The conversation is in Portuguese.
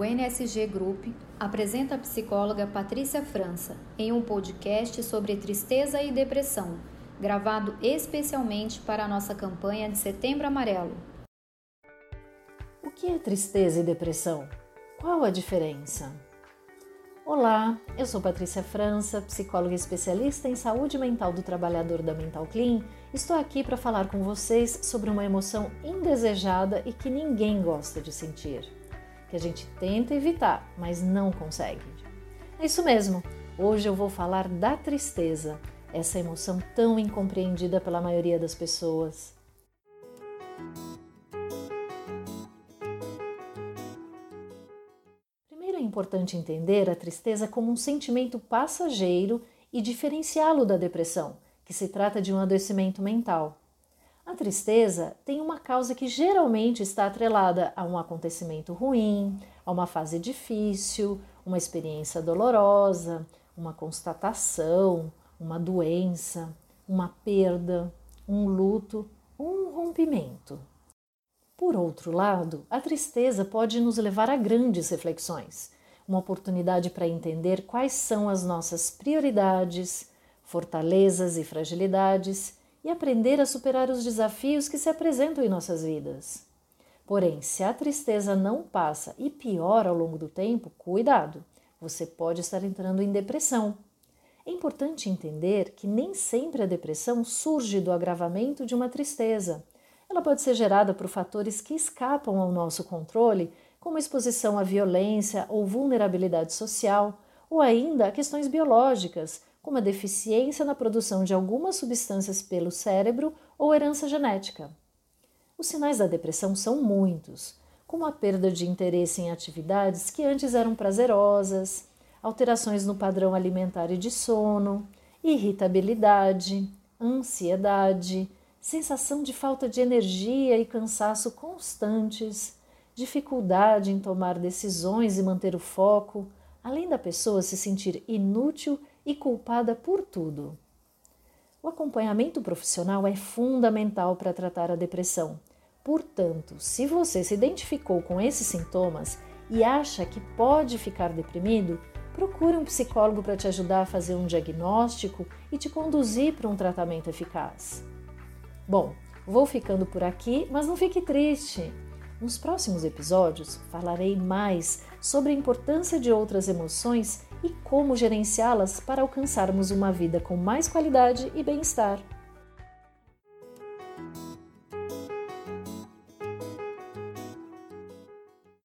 O NSG Group apresenta a psicóloga Patrícia França em um podcast sobre tristeza e depressão, gravado especialmente para a nossa campanha de Setembro Amarelo. O que é tristeza e depressão? Qual a diferença? Olá, eu sou Patrícia França, psicóloga especialista em saúde mental do trabalhador da Mental Clean. Estou aqui para falar com vocês sobre uma emoção indesejada e que ninguém gosta de sentir, que a gente tenta evitar, mas não consegue. É isso mesmo. Hoje eu vou falar da tristeza, essa emoção tão incompreendida pela maioria das pessoas. é importante entender a tristeza como um sentimento passageiro e diferenciá-lo da depressão, que se trata de um adoecimento mental. A tristeza tem uma causa que geralmente está atrelada a um acontecimento ruim, a uma fase difícil, uma experiência dolorosa, uma constatação, uma doença, uma perda, um luto, um rompimento. Por outro lado, a tristeza pode nos levar a grandes reflexões, uma oportunidade para entender quais são as nossas prioridades, fortalezas e fragilidades e aprender a superar os desafios que se apresentam em nossas vidas. Porém, se a tristeza não passa e piora ao longo do tempo, cuidado, você pode estar entrando em depressão. É importante entender que nem sempre a depressão surge do agravamento de uma tristeza ela pode ser gerada por fatores que escapam ao nosso controle, como exposição à violência ou vulnerabilidade social, ou ainda questões biológicas, como a deficiência na produção de algumas substâncias pelo cérebro ou herança genética. Os sinais da depressão são muitos, como a perda de interesse em atividades que antes eram prazerosas, alterações no padrão alimentar e de sono, irritabilidade, ansiedade, sensação de falta de energia e cansaço constantes, dificuldade em tomar decisões e manter o foco, além da pessoa se sentir inútil e culpada por tudo. O acompanhamento profissional é fundamental para tratar a depressão. Portanto, se você se identificou com esses sintomas e acha que pode ficar deprimido, procure um psicólogo para te ajudar a fazer um diagnóstico e te conduzir para um tratamento eficaz. Bom, vou ficando por aqui, mas não fique triste. Nos próximos episódios falarei mais sobre a importância de outras emoções como gerenciá-las para alcançarmos uma vida com mais qualidade e bem-estar.